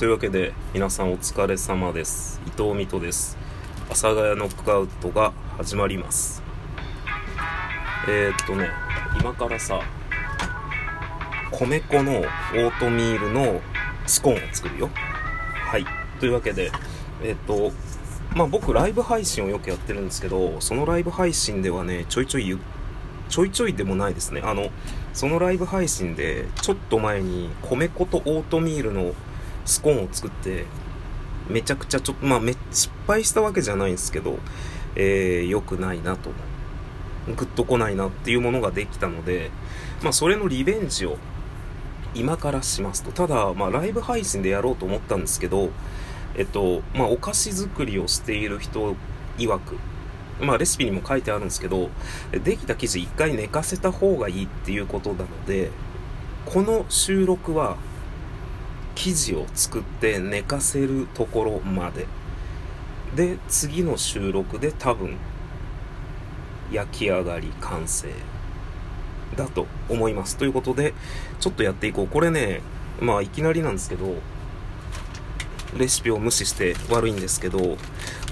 というわけで皆さんお疲れ様です。伊藤美斗です。阿佐ヶ谷ノックアウトが始まります。えー、っとね今からさ米粉のオートミールのスコーンを作るよ。はい。というわけでえー、っとまあ僕ライブ配信をよくやってるんですけどそのライブ配信ではねちょいちょいちょいちょいでもないですね。あのそのライブ配信でちょっと前に米粉とオートミールのスコーンを作ってめちゃくちゃちょっとまあめ失敗したわけじゃないんですけどえー、良くないなと。グッと来ないなっていうものができたのでまあそれのリベンジを今からしますと。ただまあライブ配信でやろうと思ったんですけどえっとまあお菓子作りをしている人曰くまあレシピにも書いてあるんですけど、できた生地一回寝かせた方がいいっていうことなので、この収録は生地を作って寝かせるところまで。で、次の収録で多分焼き上がり完成だと思います。ということで、ちょっとやっていこう。これね、まあいきなりなんですけど、レシピを無視して悪いんですけど、オ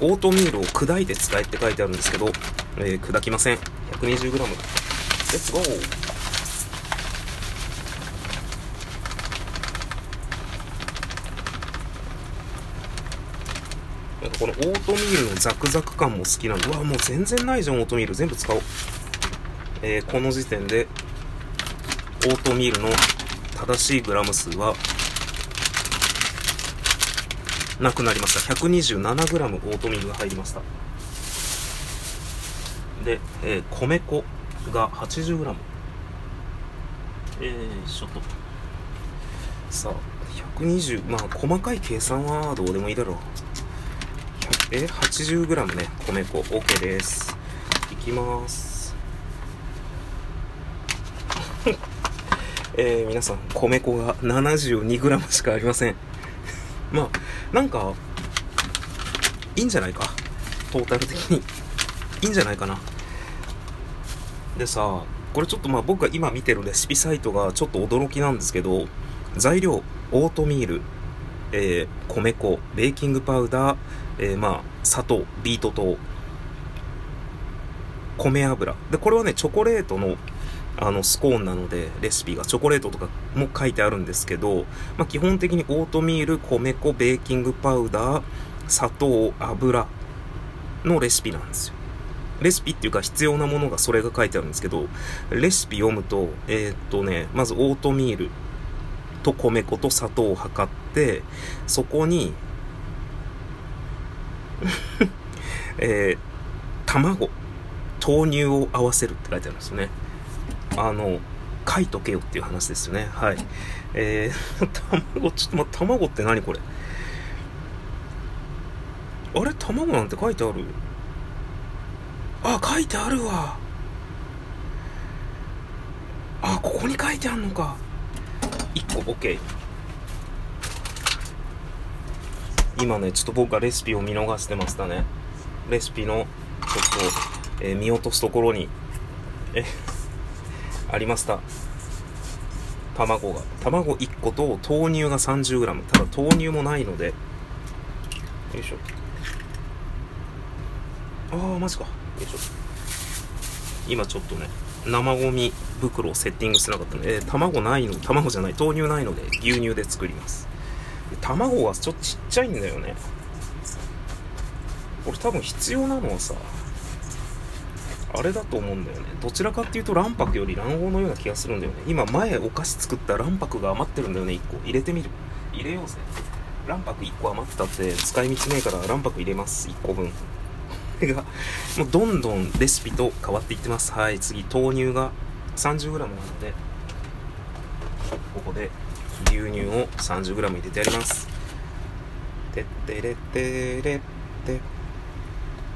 ートミールを砕いて使えって書いてあるんですけど、えー、砕きません。120g。レッツゴーなんかこのオートミールのザクザク感も好きなんで、うわ、もう全然ないじゃん、オートミール。全部使おう。えー、この時点で、オートミールの正しいグラム数はなくなりました。127g オートミールが入りました。で、えー、米粉が 80g えー、ちょっと。さあ120まあ細かい計算はどうでもいいだろうえ 80g ね。米粉。OK です。いきます。えー、皆さん米粉が 72g しかありません。まあなんか、いいんじゃないか？トータル的に。いいんじゃないかな？でさ、これちょっとまあ僕が今見てるレシピサイトがちょっと驚きなんですけど、材料、オートミール、えー、米粉、ベーキングパウダー、えー、まあ、砂糖、ビート糖、米油。で、これはね、チョコレートのあの、スコーンなので、レシピがチョコレートとかも書いてあるんですけど、まあ、基本的にオートミール、米粉、ベーキングパウダー、砂糖、油のレシピなんですよ。レシピっていうか必要なものがそれが書いてあるんですけど、レシピ読むと、えー、っとね、まずオートミールと米粉と砂糖を測って、そこに えー、卵、豆乳を合わせるって書いてあるんですよね。あの、書いとけよっていう話ですよね。はい。えー、卵、ちょっと待って、卵って何これ？あれ？卵なんて書いてある？あ、書いてあるわ。あ、ここに書いてあるのか。1個 OK。今ね、ちょっと僕はレシピを見逃してましたね。レシピの、ちょっと、えー、見落とすところに、え、ありました。卵が。卵1個と豆乳が 30g ただ豆乳もないので。よいしょ。ああマジか。よいしょ。今ちょっとね生ゴミ袋をセッティングしてなかったので、え、卵ないの卵じゃない豆乳ないので牛乳で作ります。卵はちょっとちっちゃいんだよね。これ多分必要なのはさあれだと思うんだよね。どちらかっていうと卵白より卵黄のような気がするんだよね。今前お菓子作った卵白が余ってるんだよね1個。入れてみる。入れようぜ。卵白1個余ってたって使い道ねえから卵白入れます1個分。がもうどんどんレシピと変わっていってます。はい次豆乳が 30g なのでここで牛乳を 30g 入れてやります。てってれってれって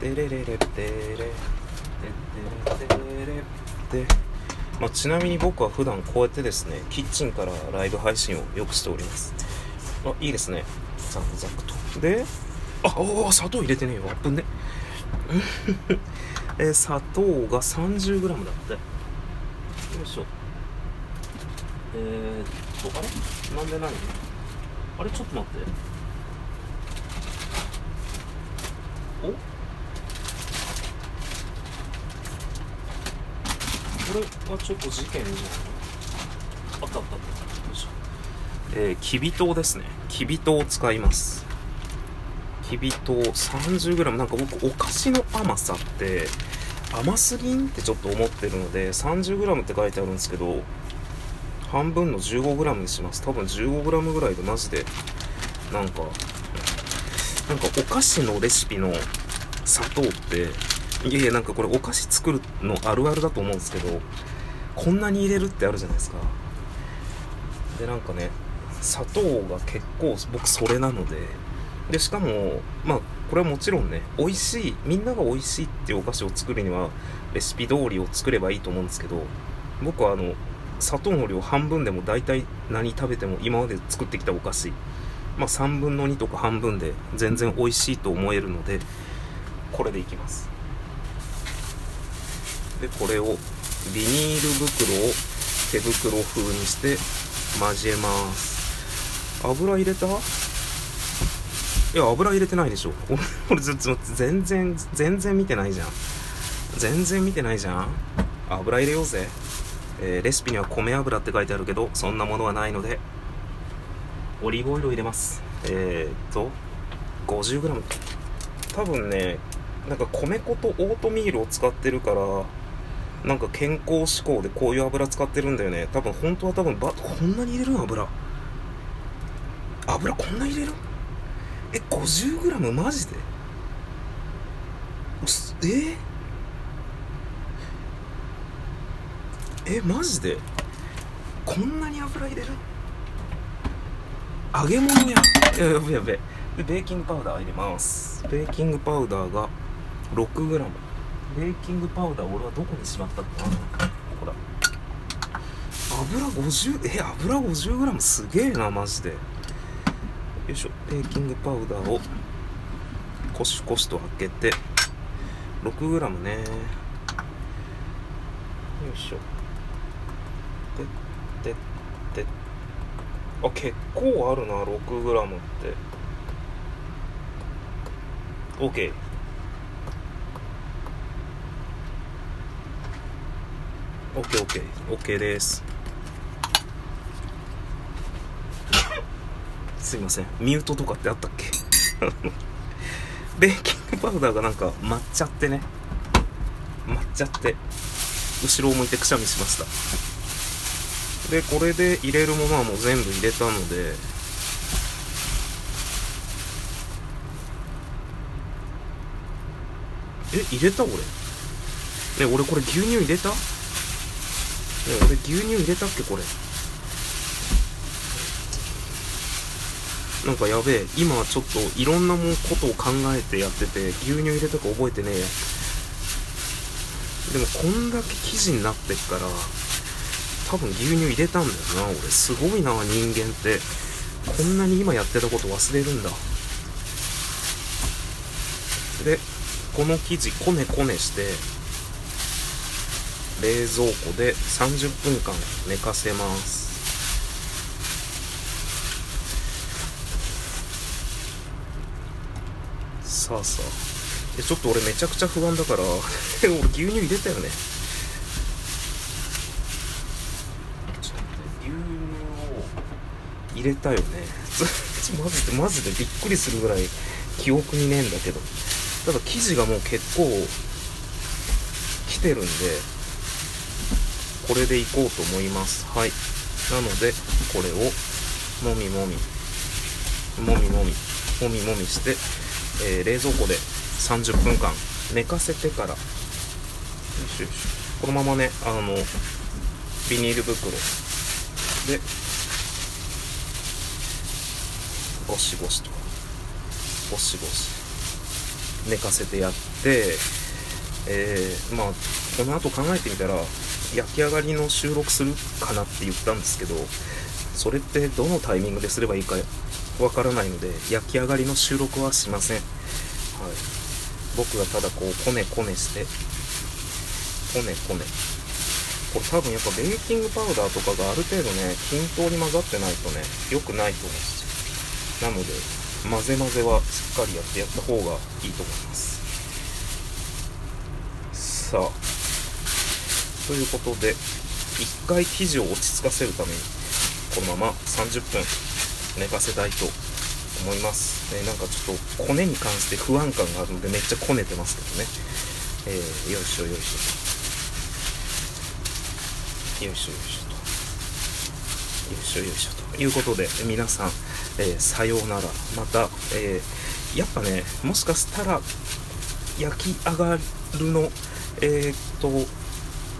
てれれれってれで、まあ、ちなみに僕は普段こうやってですねキッチンからライブ配信をよくしておりますあいいですねザクザクとであお砂糖入れてねえよあっぶねえ砂糖が 30g だってよいしょえー、っとあれ？なんでないあれ？ちょっと待って。お？これはちょっと事件じゃんあったあったあった。よいしょ。えー、きび糖ですね。きび糖を使います。きび糖 30g なんか僕お菓子の甘さって甘すぎんってちょっと思ってるので 30g って書いてあるんですけど半分の 15g にします。多分 15g ぐらいでマジでなんかなんかお菓子のレシピの砂糖っていやいやなんかこれお菓子作るのあるあるだと思うんですけどこんなに入れるってあるじゃないですか。でなんかね砂糖が結構僕それなのででしかもまあこれはもちろんね美味しいみんなが美味しいっていうお菓子を作るにはレシピ通りを作ればいいと思うんですけど僕はあの砂糖の量半分でも大体何食べても今まで作ってきたお菓子まあ3分の2とか半分で全然美味しいと思えるのでこれでいきます。でこれをビニール袋を手袋風にして交えます。油入れた？いや油入れてないでしょ。俺俺ずっと全然全然見てないじゃん。全然見てないじゃん。油入れようぜ、えー、レシピには米油って書いてあるけどそんなものはないのでオリーブオイルを入れます。えー、っと 50g 多分ねなんか米粉とオートミールを使ってるからなんか健康志向でこういう油使ってるんだよね。多分本当は多分ばこんなに入れるの油。油こんな入れる？え 50g マジで？え？えマジで？こんなに油入れる？揚げ物や。やべやべ。でベーキングパウダー入れます。ベーキングパウダーが 6g ベーキングパウダー俺はどこにしまったかなほら油50え油 50g すげえなマジで。ベーキングパウダーをコシコシと開けて 6g ね。よいしょ。ででで。あ結構あるな 6g って。OK オッケーオッケー。オッケーです。すいません。ミュートとかってあったっけ？ベーキングパウダーがなんか舞っちゃってね。舞っちゃって後ろを向いてくしゃみしました。でこれで入れるものはもう全部入れたのでえ入れた？俺ね俺これ牛乳入れた？え俺牛乳入れたっけ？これ。なんかやべえ今はちょっといろんなもことを考えてやってて牛乳入れたか覚えてねえや。でもこんだけ生地になってっから多分牛乳入れたんだよな俺。すごいな人間って。こんなに今やってたこと忘れるんだ。でこの生地こねこねして冷蔵庫で30分間寝かせます。さあさあでちょっと俺めちゃくちゃ不安だから 俺牛乳入れたよね。ちょっと牛乳を入れたよね。マジでマジでびっくりするぐらい記憶にねえんだけど。ただ生地がもう結構来てるんでこれでいこうと思います。はい。なのでこれをもみもみ。もみもみ。もみもみして、えー、冷蔵庫で30分間寝かせてからよしよしこのままねあのビニール袋でゴシゴシとゴシゴシ寝かせてやってえー、まあこの後考えてみたら焼き上がりの収録するかなって言ったんですけどそれってどのタイミングですればいいかわからないので焼き上がりの収録はしません、はい、僕がただこうこねこねしてこねこねこれ多分やっぱベーキングパウダーとかがある程度ね均等に混ざってないとね良くないと思うんですなので混ぜ混ぜはしっかりやってやった方がいいと思います。さあ。ということで一回生地を落ち着かせるためにこのまま30分。寝かせたいと思います、えー、なんかちょっとコネに関して不安感があるのでめっちゃこねてますけどね、えー、よいしょよいしょよいしょよいしょと。よいしょよいしょと。いうことで皆さん、えー、さようなら。また、えーやっぱねもしかしたら焼き上がるのえっと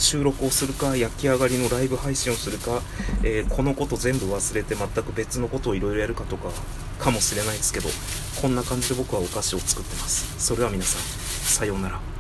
収録をするか、焼き上がりのライブ配信をするか、えー、このこと全部忘れて全く別のことをいろいろやるかとか、かもしれないですけど、こんな感じで僕はお菓子を作ってます。それでは皆さん、さようなら。